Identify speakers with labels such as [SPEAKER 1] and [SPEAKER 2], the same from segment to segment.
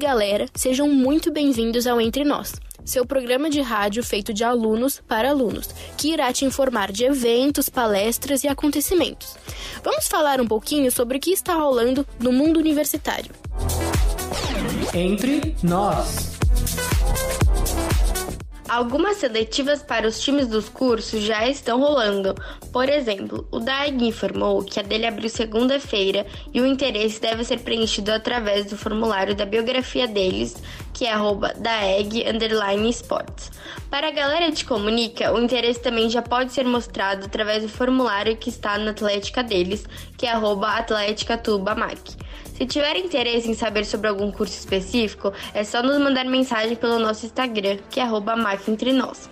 [SPEAKER 1] Galera, sejam muito bem-vindos ao Entre Nós, seu programa de rádio feito de alunos para alunos, que irá te informar de eventos, palestras e acontecimentos. Vamos falar um pouquinho sobre o que está rolando no mundo universitário.
[SPEAKER 2] Entre nós.
[SPEAKER 3] Algumas seletivas para os times dos cursos já estão rolando. Por exemplo, o DAEG informou que a dele abriu segunda-feira e o interesse deve ser preenchido através do formulário da biografia deles, que é daeg_sports. Para a galera de comunica, o interesse também já pode ser mostrado através do formulário que está na Atlética deles, que é atleticatubamac. Se tiver interesse em saber sobre algum curso específico, é só nos mandar mensagem pelo nosso Instagram, que é @macentrenós.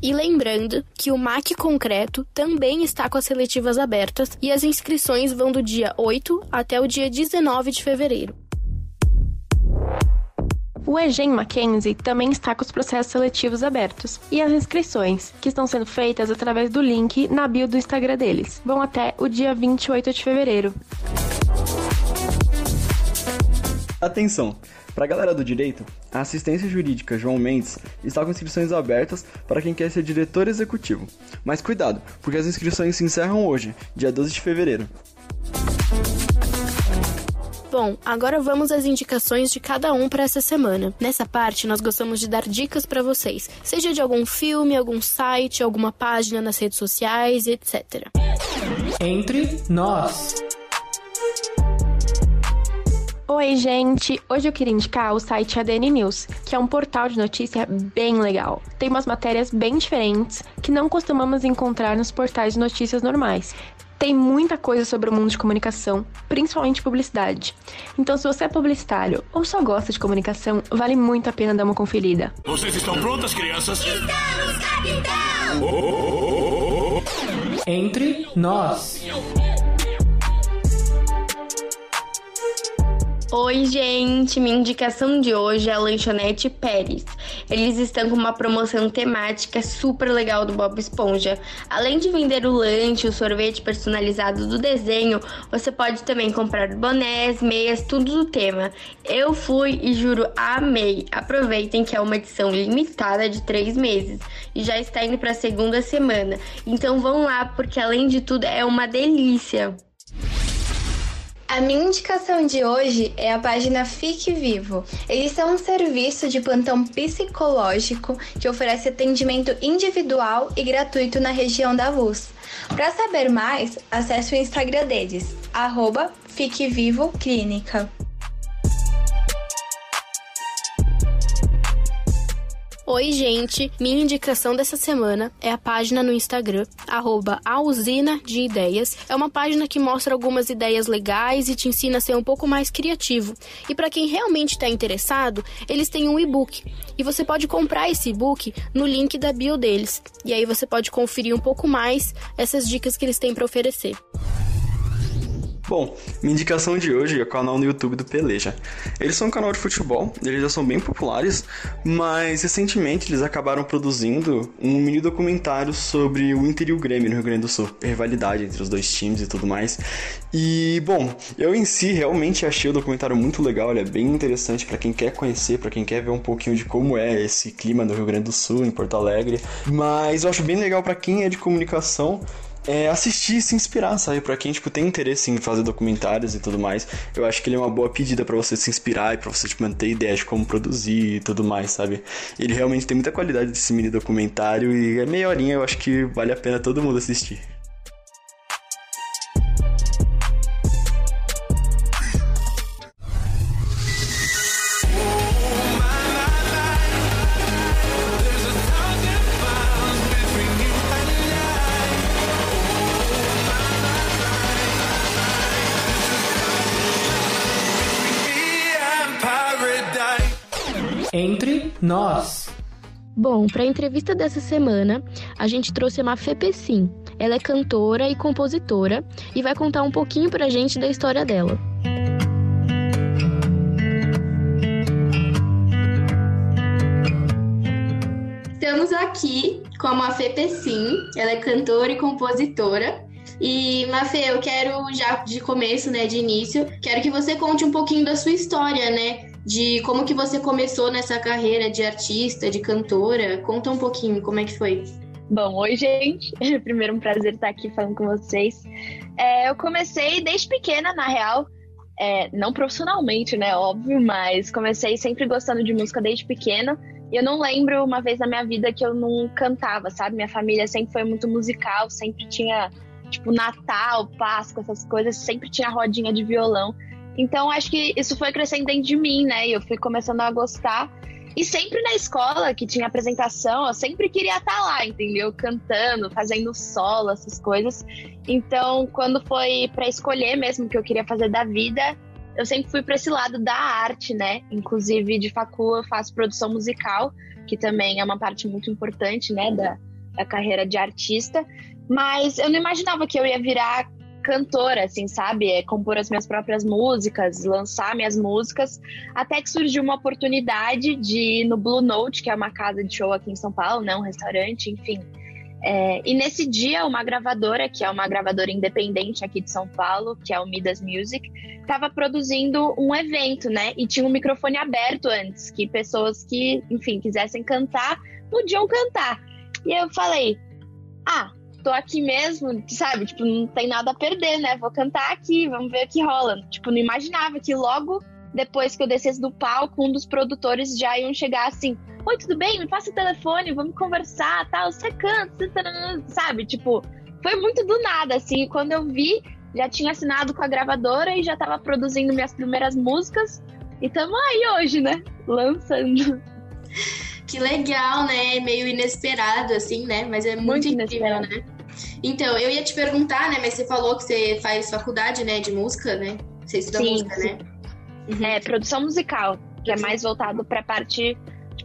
[SPEAKER 1] E lembrando que o MAC Concreto também está com as seletivas abertas e as inscrições vão do dia 8 até o dia 19 de fevereiro.
[SPEAKER 4] O EGEM Mackenzie também está com os processos seletivos abertos e as inscrições, que estão sendo feitas através do link na bio do Instagram deles, vão até o dia 28 de fevereiro.
[SPEAKER 5] Atenção! Para a galera do direito, a assistência jurídica João Mendes está com inscrições abertas para quem quer ser diretor executivo. Mas cuidado, porque as inscrições se encerram hoje, dia 12 de fevereiro.
[SPEAKER 1] Bom, agora vamos às indicações de cada um para essa semana. Nessa parte, nós gostamos de dar dicas para vocês, seja de algum filme, algum site, alguma página nas redes sociais, etc.
[SPEAKER 2] Entre nós.
[SPEAKER 4] Oi, gente! Hoje eu queria indicar o site ADN News, que é um portal de notícia bem legal. Tem umas matérias bem diferentes que não costumamos encontrar nos portais de notícias normais. Tem muita coisa sobre o mundo de comunicação, principalmente publicidade. Então, se você é publicitário ou só gosta de comunicação, vale muito a pena dar uma conferida.
[SPEAKER 6] Vocês estão prontas, crianças?
[SPEAKER 7] Estamos, capitão!
[SPEAKER 2] Entre nós.
[SPEAKER 3] Oi, gente! Minha indicação de hoje é a Lanchonete Pérez. Eles estão com uma promoção temática super legal do Bob Esponja. Além de vender o lanche, o sorvete personalizado do desenho, você pode também comprar bonés, meias, tudo do tema. Eu fui e juro, amei! Aproveitem que é uma edição limitada de três meses e já está indo para a segunda semana. Então vão lá, porque além de tudo é uma delícia!
[SPEAKER 8] A minha indicação de hoje é a página Fique Vivo. Eles são um serviço de plantão psicológico que oferece atendimento individual e gratuito na região da Luz. Para saber mais, acesse o Instagram deles, arroba Fique Vivo Clínica.
[SPEAKER 1] Oi, gente! Minha indicação dessa semana é a página no Instagram, arroba de ideias. É uma página que mostra algumas ideias legais e te ensina a ser um pouco mais criativo. E para quem realmente está interessado, eles têm um e-book. E você pode comprar esse e-book no link da bio deles. E aí você pode conferir um pouco mais essas dicas que eles têm para oferecer.
[SPEAKER 5] Bom, minha indicação de hoje é o canal no YouTube do Peleja. Eles são um canal de futebol, eles já são bem populares, mas recentemente eles acabaram produzindo um mini documentário sobre o Inter e o Grêmio no Rio Grande do Sul, a rivalidade entre os dois times e tudo mais. E, bom, eu em si realmente achei o documentário muito legal, ele é bem interessante para quem quer conhecer, para quem quer ver um pouquinho de como é esse clima no Rio Grande do Sul, em Porto Alegre, mas eu acho bem legal para quem é de comunicação é, assistir e se inspirar, sabe? Pra quem, tipo, tem interesse em fazer documentários e tudo mais, eu acho que ele é uma boa pedida para você se inspirar e pra você, tipo, manter ideias de como produzir e tudo mais, sabe? Ele realmente tem muita qualidade desse mini documentário e é meia horinha, eu acho que vale a pena todo mundo assistir.
[SPEAKER 9] Bom, para a entrevista dessa semana, a gente trouxe a Mafê Pessim. Ela é cantora e compositora e vai contar um pouquinho pra gente da história dela.
[SPEAKER 1] Estamos aqui com a Mafê Pessim, ela é cantora e compositora. E, Mafê, eu quero já de começo, né, de início, quero que você conte um pouquinho da sua história, né? De como que você começou nessa carreira de artista, de cantora. Conta um pouquinho como é que foi.
[SPEAKER 10] Bom, oi, gente. Primeiro, um prazer estar aqui falando com vocês. É, eu comecei desde pequena, na real. É, não profissionalmente, né? Óbvio, mas comecei sempre gostando de música desde pequena. E eu não lembro uma vez na minha vida que eu não cantava, sabe? Minha família sempre foi muito musical, sempre tinha, tipo, Natal, Páscoa, essas coisas, sempre tinha rodinha de violão. Então, acho que isso foi crescendo dentro de mim, né? E eu fui começando a gostar. E sempre na escola que tinha apresentação, eu sempre queria estar lá, entendeu? Cantando, fazendo solo, essas coisas. Então, quando foi para escolher mesmo o que eu queria fazer da vida, eu sempre fui para esse lado da arte, né? Inclusive, de facu, eu faço produção musical, que também é uma parte muito importante, né, da, da carreira de artista. Mas eu não imaginava que eu ia virar cantora, assim, sabe? É compor as minhas próprias músicas, lançar minhas músicas, até que surgiu uma oportunidade de ir no Blue Note, que é uma casa de show aqui em São Paulo, né? Um restaurante, enfim. É, e nesse dia, uma gravadora, que é uma gravadora independente aqui de São Paulo, que é o Midas Music, estava produzindo um evento, né? E tinha um microfone aberto antes, que pessoas que, enfim, quisessem cantar, podiam cantar. E eu falei, ah, tô aqui mesmo, sabe? Tipo, não tem nada a perder, né? Vou cantar aqui, vamos ver o que rola. Tipo, não imaginava que logo depois que eu descesse do palco, um dos produtores já iam chegar assim: Oi, tudo bem? Me passa o telefone, vamos conversar, tal. Você canta, você tá... sabe? Tipo, foi muito do nada, assim. Quando eu vi, já tinha assinado com a gravadora e já tava produzindo minhas primeiras músicas. E tamo aí hoje, né? Lançando.
[SPEAKER 1] Que legal, né? Meio inesperado, assim, né? Mas é muito, muito incrível, né? Então, eu ia te perguntar, né? Mas você falou que você faz faculdade, né? De música, né? Você estuda sim, música, sim. né?
[SPEAKER 10] Uhum. É, produção musical, que é mais voltado pra parte de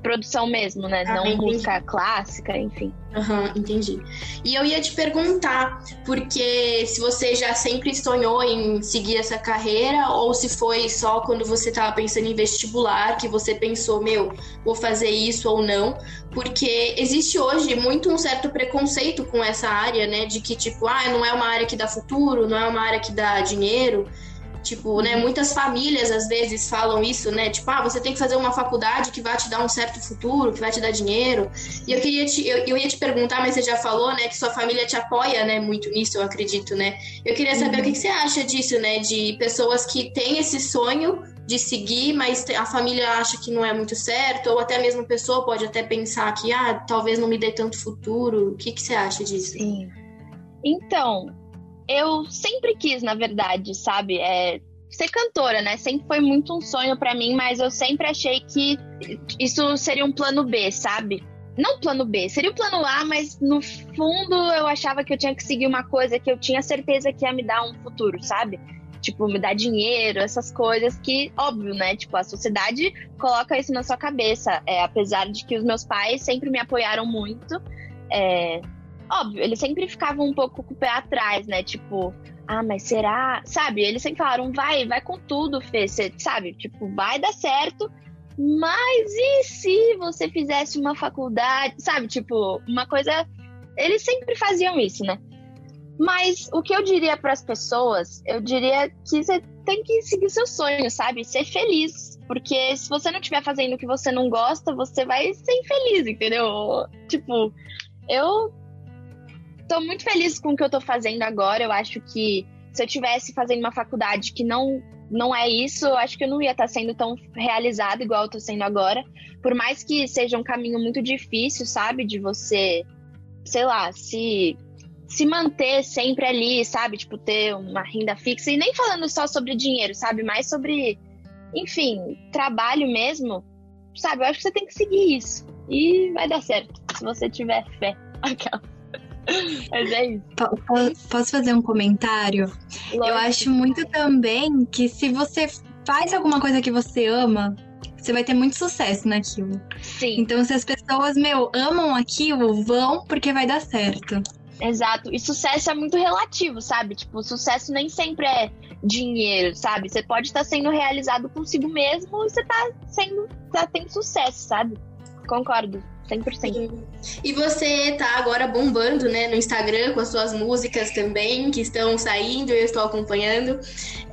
[SPEAKER 10] produção mesmo, né? Ah, Não entendi. música clássica, enfim.
[SPEAKER 1] Aham, uhum, entendi. E eu ia te perguntar, porque se você já sempre sonhou em seguir essa carreira, ou se foi só quando você estava pensando em vestibular que você pensou, meu, vou fazer isso ou não, porque existe hoje muito um certo preconceito com essa área, né? De que, tipo, ah, não é uma área que dá futuro, não é uma área que dá dinheiro. Tipo, né, muitas famílias às vezes falam isso, né? Tipo, ah, você tem que fazer uma faculdade que vai te dar um certo futuro, que vai te dar dinheiro. E eu queria te, eu, eu ia te perguntar, mas você já falou, né, que sua família te apoia, né, muito nisso, eu acredito, né? Eu queria saber uhum. o que, que você acha disso, né, de pessoas que têm esse sonho de seguir, mas a família acha que não é muito certo, ou até mesmo a pessoa pode até pensar que, ah, talvez não me dê tanto futuro. O que, que você acha disso?
[SPEAKER 10] Sim. Então, eu sempre quis, na verdade, sabe? É, ser cantora, né? Sempre foi muito um sonho para mim, mas eu sempre achei que isso seria um plano B, sabe? Não plano B, seria o plano A, mas no fundo eu achava que eu tinha que seguir uma coisa que eu tinha certeza que ia me dar um futuro, sabe? Tipo, me dar dinheiro, essas coisas que, óbvio, né? Tipo, a sociedade coloca isso na sua cabeça. É, apesar de que os meus pais sempre me apoiaram muito. É, óbvio, eles sempre ficavam um pouco com o pé atrás, né? Tipo, ah, mas será? Sabe, eles sempre falaram, vai, vai com tudo, Fê, sabe? Tipo, vai dar certo, mas e se você fizesse uma faculdade? Sabe, tipo, uma coisa. Eles sempre faziam isso, né? Mas o que eu diria para as pessoas, eu diria que você tem que seguir seu sonho, sabe? Ser feliz. Porque se você não estiver fazendo o que você não gosta, você vai ser infeliz, entendeu? Tipo, eu tô muito feliz com o que eu tô fazendo agora. Eu acho que se eu tivesse fazendo uma faculdade que não não é isso, eu acho que eu não ia estar tá sendo tão realizada igual eu tô sendo agora. Por mais que seja um caminho muito difícil, sabe, de você, sei lá, se se manter sempre ali, sabe, tipo ter uma renda fixa e nem falando só sobre dinheiro, sabe, mais sobre enfim, trabalho mesmo. Sabe, eu acho que você tem que seguir isso e vai dar certo, se você tiver fé. Aquela mas é isso.
[SPEAKER 8] Posso fazer um comentário? Lógico. Eu acho muito também que se você faz alguma coisa que você ama,
[SPEAKER 11] você vai ter muito sucesso naquilo.
[SPEAKER 10] Sim.
[SPEAKER 11] Então, se as pessoas, meu, amam aquilo, vão porque vai dar certo.
[SPEAKER 10] Exato. E sucesso é muito relativo, sabe? Tipo, sucesso nem sempre é dinheiro, sabe? Você pode estar sendo realizado consigo mesmo e você tá sendo, tá tendo sucesso, sabe? Concordo. 100%.
[SPEAKER 1] E você tá agora bombando, né, no Instagram com as suas músicas também, que estão saindo, eu estou acompanhando.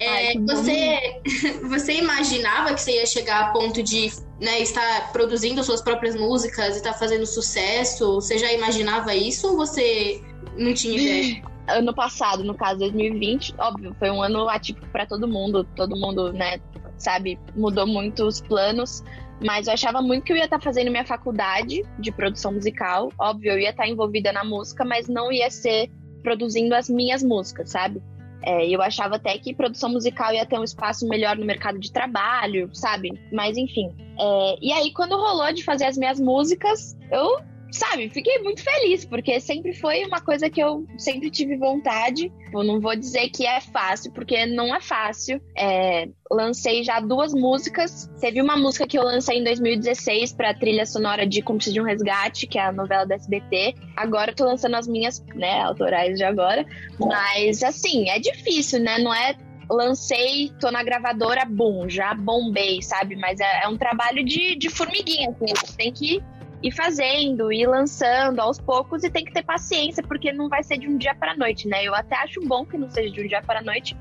[SPEAKER 1] É,
[SPEAKER 10] Ai,
[SPEAKER 1] você, você imaginava que você ia chegar a ponto de né, estar produzindo suas próprias músicas e estar fazendo sucesso? Você já imaginava isso ou você não tinha ideia?
[SPEAKER 10] Ano passado, no caso 2020, óbvio, foi um ano atípico para todo mundo, todo mundo, né, sabe, mudou muito os planos. Mas eu achava muito que eu ia estar fazendo minha faculdade de produção musical. Óbvio, eu ia estar envolvida na música, mas não ia ser produzindo as minhas músicas, sabe? É, eu achava até que produção musical ia ter um espaço melhor no mercado de trabalho, sabe? Mas enfim. É, e aí, quando rolou de fazer as minhas músicas, eu sabe, fiquei muito feliz, porque sempre foi uma coisa que eu sempre tive vontade. Eu não vou dizer que é fácil, porque não é fácil. É, lancei já duas músicas. Teve uma música que eu lancei em 2016 para trilha sonora de Cúmplice de um Resgate, que é a novela da SBT. Agora eu tô lançando as minhas, né, autorais de agora. Mas, assim, é difícil, né? Não é lancei, tô na gravadora, boom, já bombei, sabe? Mas é, é um trabalho de, de formiguinha, assim, tem que ir fazendo, ir lançando aos poucos e tem que ter paciência, porque não vai ser de um dia para noite, né? Eu até acho bom que não seja de um dia para noite,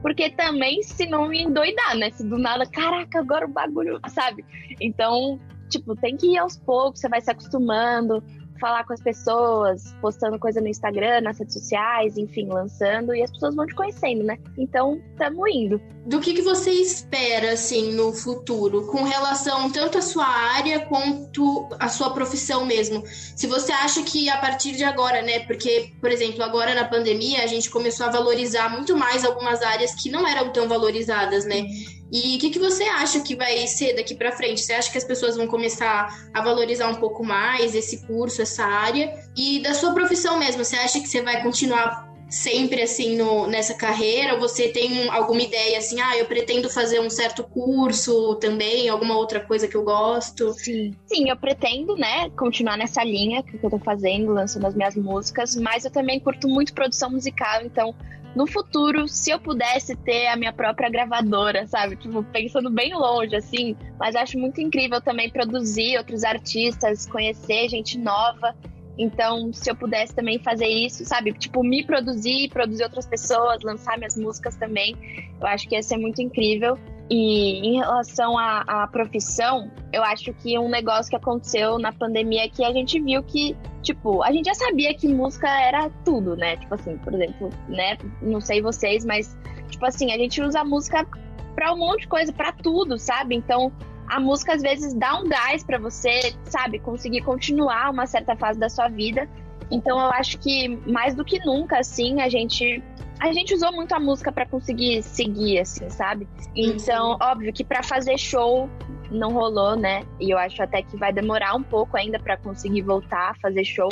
[SPEAKER 10] porque também se não me endoidar, né? Se do nada, caraca, agora o bagulho, sabe? Então, tipo, tem que ir aos poucos, você vai se acostumando, falar com as pessoas, postando coisa no Instagram, nas redes sociais, enfim, lançando, e as pessoas vão te conhecendo, né? Então, tamo indo.
[SPEAKER 1] Do que, que você espera, assim, no futuro, com relação tanto à sua área quanto à sua profissão mesmo? Se você acha que a partir de agora, né? Porque, por exemplo, agora na pandemia, a gente começou a valorizar muito mais algumas áreas que não eram tão valorizadas, né? E o que, que você acha que vai ser daqui para frente? Você acha que as pessoas vão começar a valorizar um pouco mais esse curso, essa área? E da sua profissão mesmo, você acha que você vai continuar sempre assim no, nessa carreira? Você tem alguma ideia assim, ah, eu pretendo fazer um certo curso também, alguma outra coisa que eu gosto?
[SPEAKER 10] Sim. Sim, eu pretendo, né, continuar nessa linha que eu tô fazendo, lançando as minhas músicas, mas eu também curto muito produção musical, então no futuro, se eu pudesse ter a minha própria gravadora, sabe? Tipo, pensando bem longe, assim. Mas acho muito incrível também produzir outros artistas, conhecer gente nova. Então, se eu pudesse também fazer isso, sabe? Tipo, me produzir, produzir outras pessoas, lançar minhas músicas também, eu acho que ia ser muito incrível. E em relação à, à, profissão, eu acho que um negócio que aconteceu na pandemia é que a gente viu que, tipo, a gente já sabia que música era tudo, né? Tipo assim, por exemplo, né? Não sei vocês, mas, tipo assim, a gente usa música pra um monte de coisa, pra tudo, sabe? Então, a música às vezes dá um gás para você, sabe? Conseguir continuar uma certa fase da sua vida. Então, eu acho que mais do que nunca, assim, a gente a gente usou muito a música para conseguir seguir, assim, sabe? Então, óbvio que para fazer show não rolou, né? E eu acho até que vai demorar um pouco ainda para conseguir voltar a fazer show.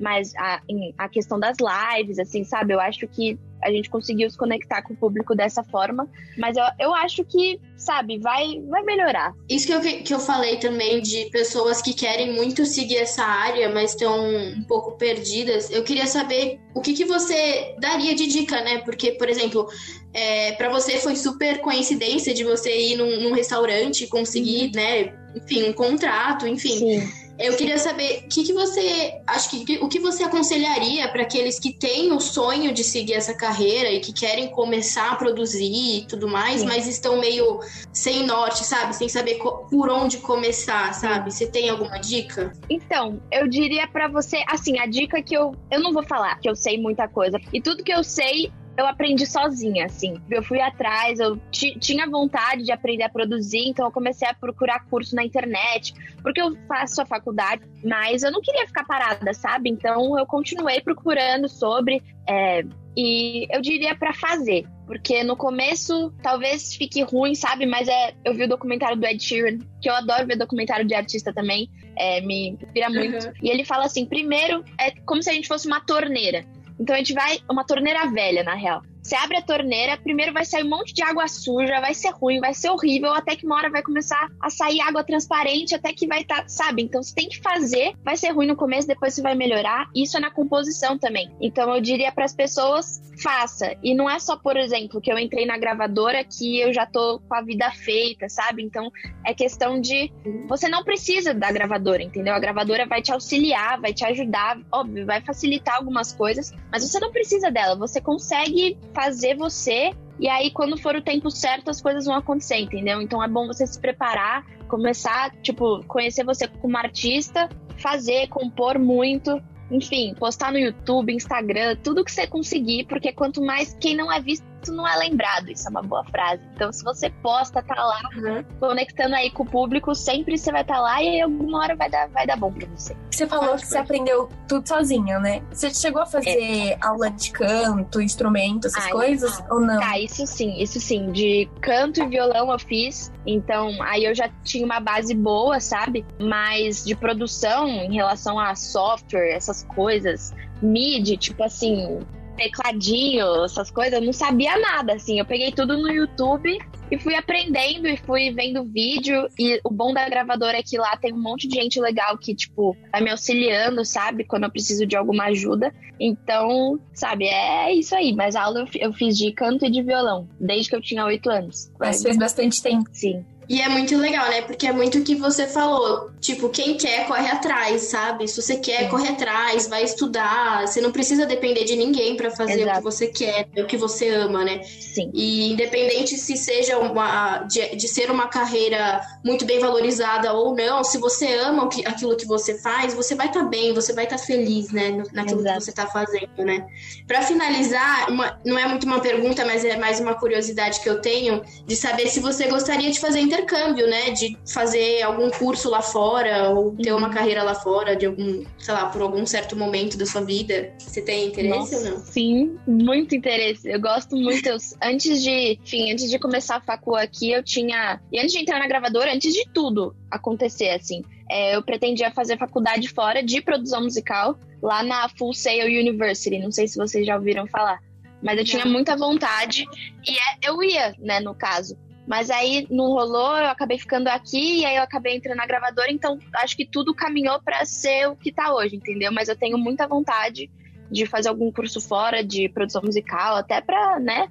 [SPEAKER 10] Mas a, a questão das lives, assim, sabe? Eu acho que a gente conseguiu se conectar com o público dessa forma. Mas eu, eu acho que, sabe, vai, vai melhorar.
[SPEAKER 1] Isso que eu, que eu falei também de pessoas que querem muito seguir essa área, mas estão um pouco perdidas. Eu queria saber o que, que você daria de dica, né? Porque, por exemplo, é, para você foi super coincidência de você ir num, num restaurante, conseguir, uhum. né? Enfim, um contrato, enfim.
[SPEAKER 10] Sim.
[SPEAKER 1] Eu queria saber o que, que você acho que o que você aconselharia para aqueles que têm o sonho de seguir essa carreira e que querem começar a produzir e tudo mais, Sim. mas estão meio sem norte, sabe? Sem saber por onde começar, sabe? Você tem alguma dica?
[SPEAKER 10] Então, eu diria para você, assim, a dica que eu eu não vou falar que eu sei muita coisa. E tudo que eu sei eu aprendi sozinha, assim. Eu fui atrás, eu tinha vontade de aprender a produzir, então eu comecei a procurar curso na internet, porque eu faço a faculdade, mas eu não queria ficar parada, sabe? Então eu continuei procurando sobre. É, e eu diria para fazer, porque no começo talvez fique ruim, sabe? Mas é, eu vi o documentário do Ed Sheeran, que eu adoro ver documentário de artista também, é, me inspira muito. Uhum. E ele fala assim: primeiro, é como se a gente fosse uma torneira. Então a gente vai, uma torneira velha, na real. Você abre a torneira, primeiro vai sair um monte de água suja, vai ser ruim, vai ser horrível, até que uma hora vai começar a sair água transparente, até que vai estar, tá, sabe? Então você tem que fazer, vai ser ruim no começo, depois você vai melhorar. Isso é na composição também. Então eu diria para as pessoas, faça. E não é só, por exemplo, que eu entrei na gravadora que eu já tô com a vida feita, sabe? Então é questão de você não precisa da gravadora, entendeu? A gravadora vai te auxiliar, vai te ajudar, óbvio, vai facilitar algumas coisas, mas você não precisa dela. Você consegue fazer você e aí, quando for o tempo certo, as coisas vão acontecer, entendeu? Então é bom você se preparar, começar, tipo, conhecer você como artista, fazer, compor muito, enfim, postar no YouTube, Instagram, tudo que você conseguir, porque quanto mais quem não é visto não é lembrado. Isso é uma boa frase. Então, se você posta, tá lá, uhum. conectando aí com o público, sempre você vai estar tá lá e alguma hora vai dar, vai dar bom pra você.
[SPEAKER 12] Você falou que você aprendeu tudo sozinha, né? Você chegou a fazer é. aula de canto, instrumento, essas coisas, ou não?
[SPEAKER 10] Tá, isso sim, isso sim. De canto e violão eu fiz. Então, aí eu já tinha uma base boa, sabe? Mas de produção, em relação a software, essas coisas, MIDI, tipo assim, tecladinho, essas coisas, eu não sabia nada, assim. Eu peguei tudo no YouTube e fui aprendendo e fui vendo vídeo. E o bom da gravadora é que lá tem um monte de gente legal que, tipo, vai me auxiliando, sabe? Quando eu preciso de alguma ajuda. Então, sabe, é isso aí. Mas a aula eu fiz de canto e de violão, desde que eu tinha oito anos.
[SPEAKER 12] Mas fez bastante tempo.
[SPEAKER 10] Sim.
[SPEAKER 1] E é muito legal, né? Porque é muito o que você falou. Tipo, quem quer, corre atrás, sabe? Se você quer, Sim. corre atrás, vai estudar. Você não precisa depender de ninguém para fazer Exato. o que você quer, o que você ama, né?
[SPEAKER 10] Sim.
[SPEAKER 1] E independente se seja uma. de, de ser uma carreira muito bem valorizada ou não, se você ama aquilo que você faz, você vai estar tá bem, você vai estar tá feliz, né? Naquilo Exato. que você tá fazendo, né? Para finalizar, uma, não é muito uma pergunta, mas é mais uma curiosidade que eu tenho de saber se você gostaria de fazer intercâmbio, né? De fazer algum curso lá fora ou ter uma uhum. carreira lá fora, de algum, sei lá, por algum certo momento da sua vida. Você tem interesse Nossa, ou não?
[SPEAKER 10] Sim, muito interesse. Eu gosto muito. Eu, antes de, enfim, antes de começar a facul aqui, eu tinha. E antes de entrar na gravadora, antes de tudo acontecer, assim, é, eu pretendia fazer faculdade fora de produção musical, lá na Full Sail University. Não sei se vocês já ouviram falar. Mas eu tinha muita vontade e é, eu ia, né, no caso. Mas aí não rolou, eu acabei ficando aqui e aí eu acabei entrando na gravadora, então acho que tudo caminhou para ser o que tá hoje, entendeu? Mas eu tenho muita vontade de fazer algum curso fora de produção musical, até pra, né,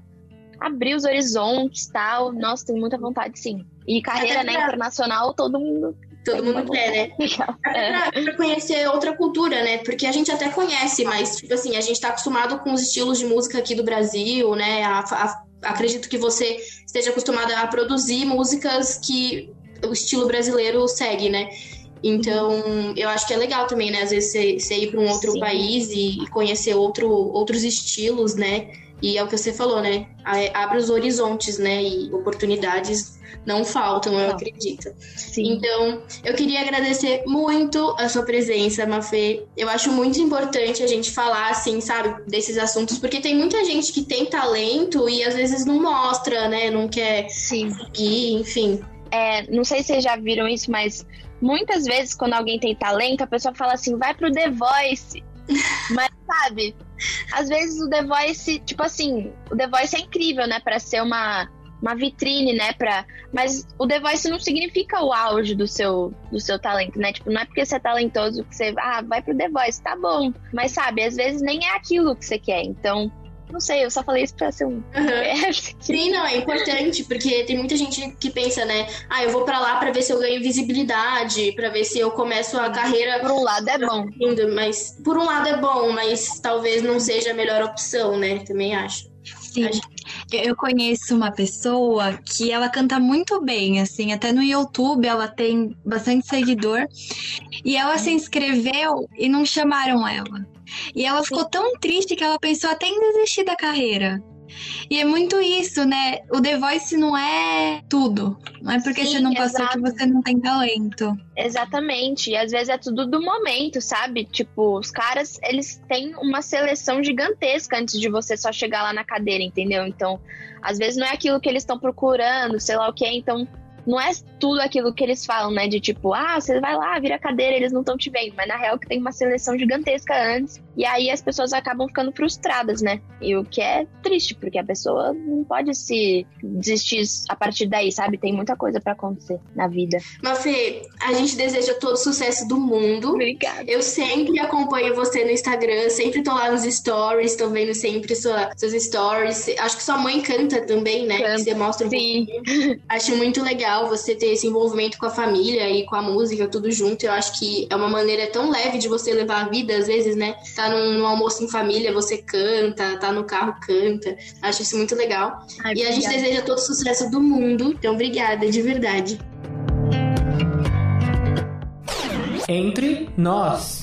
[SPEAKER 10] abrir os horizontes tal. Nossa, tenho muita vontade, sim. E carreira, né, internacional, todo mundo
[SPEAKER 1] Todo mundo quer, né? Até pra, pra, conhecer outra cultura, né? Porque a gente até conhece, mas, tipo assim, a gente tá acostumado com os estilos de música aqui do Brasil, né? A, a, acredito que você esteja acostumada a produzir músicas que o estilo brasileiro segue, né? Então, eu acho que é legal também, né? Às vezes você, você ir para um outro Sim. país e conhecer outro, outros estilos, né? E é o que você falou, né? Abre os horizontes, né? E oportunidades não faltam, eu não. acredito. Sim. Então, eu queria agradecer muito a sua presença, Mafê. Eu acho muito importante a gente falar, assim, sabe, desses assuntos, porque tem muita gente que tem talento e às vezes não mostra, né? Não quer Sim. seguir, enfim.
[SPEAKER 10] É, não sei se vocês já viram isso, mas muitas vezes quando alguém tem talento, a pessoa fala assim, vai pro The Voice. Mas, sabe, às vezes o The Voice, tipo assim, o The Voice é incrível, né, para ser uma uma vitrine, né, para, mas o The Voice não significa o auge do seu do seu talento, né? Tipo, não é porque você é talentoso que você, ah, vai pro The Voice, tá bom. Mas sabe, às vezes nem é aquilo que você quer. Então, não sei, eu só falei isso pra ser um. Uhum.
[SPEAKER 1] Sim, não, é importante, porque tem muita gente que pensa, né? Ah, eu vou pra lá pra ver se eu ganho visibilidade, pra ver se eu começo a carreira.
[SPEAKER 10] Por um lado é bom.
[SPEAKER 1] Mas por um lado é bom, mas talvez não seja a melhor opção, né? Também acho.
[SPEAKER 11] Sim. Eu conheço uma pessoa que ela canta muito bem, assim, até no YouTube ela tem bastante seguidor. E ela se inscreveu e não chamaram ela. E ela ficou tão triste que ela pensou até em desistir da carreira. E é muito isso, né? O The Voice não é tudo. Não é porque Sim, você não passou exato. que você não tem talento.
[SPEAKER 10] Exatamente. E às vezes é tudo do momento, sabe? Tipo, os caras, eles têm uma seleção gigantesca antes de você só chegar lá na cadeira, entendeu? Então, às vezes não é aquilo que eles estão procurando, sei lá o que. Então, não é tudo aquilo que eles falam, né? De tipo, ah, você vai lá, vira cadeira, eles não estão te vendo. Mas na real que tem uma seleção gigantesca antes. E aí as pessoas acabam ficando frustradas, né? E o que é triste, porque a pessoa não pode se desistir a partir daí, sabe? Tem muita coisa para acontecer na vida.
[SPEAKER 1] Mafê, a gente deseja todo o sucesso do mundo.
[SPEAKER 10] Obrigada.
[SPEAKER 1] Eu sempre acompanho você no Instagram, sempre tô lá nos stories, tô vendo sempre sua, seus stories. Acho que sua mãe canta também, né?
[SPEAKER 10] Canta,
[SPEAKER 1] você mostra um
[SPEAKER 10] sim.
[SPEAKER 1] pouquinho. Acho muito legal você ter esse envolvimento com a família e com a música, tudo junto. Eu acho que é uma maneira tão leve de você levar a vida, às vezes, né? Tá num, num almoço em família, você canta, tá no carro, canta. Acho isso muito legal.
[SPEAKER 10] Ai,
[SPEAKER 1] e a gente deseja todo o sucesso do mundo. Então, obrigada, de verdade.
[SPEAKER 3] Entre nós.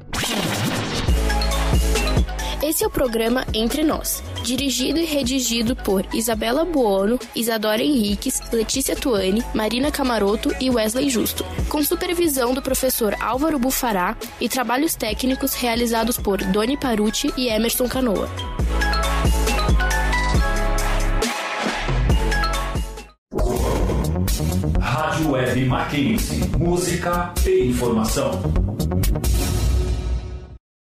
[SPEAKER 13] Esse é o programa Entre Nós, dirigido e redigido por Isabela Buono, Isadora Henriques, Letícia Tuani, Marina Camaroto e Wesley Justo, com supervisão do professor Álvaro Bufará e trabalhos técnicos realizados por Doni Paruti e Emerson Canoa.
[SPEAKER 2] Rádio Web Mackenzie. Música e informação.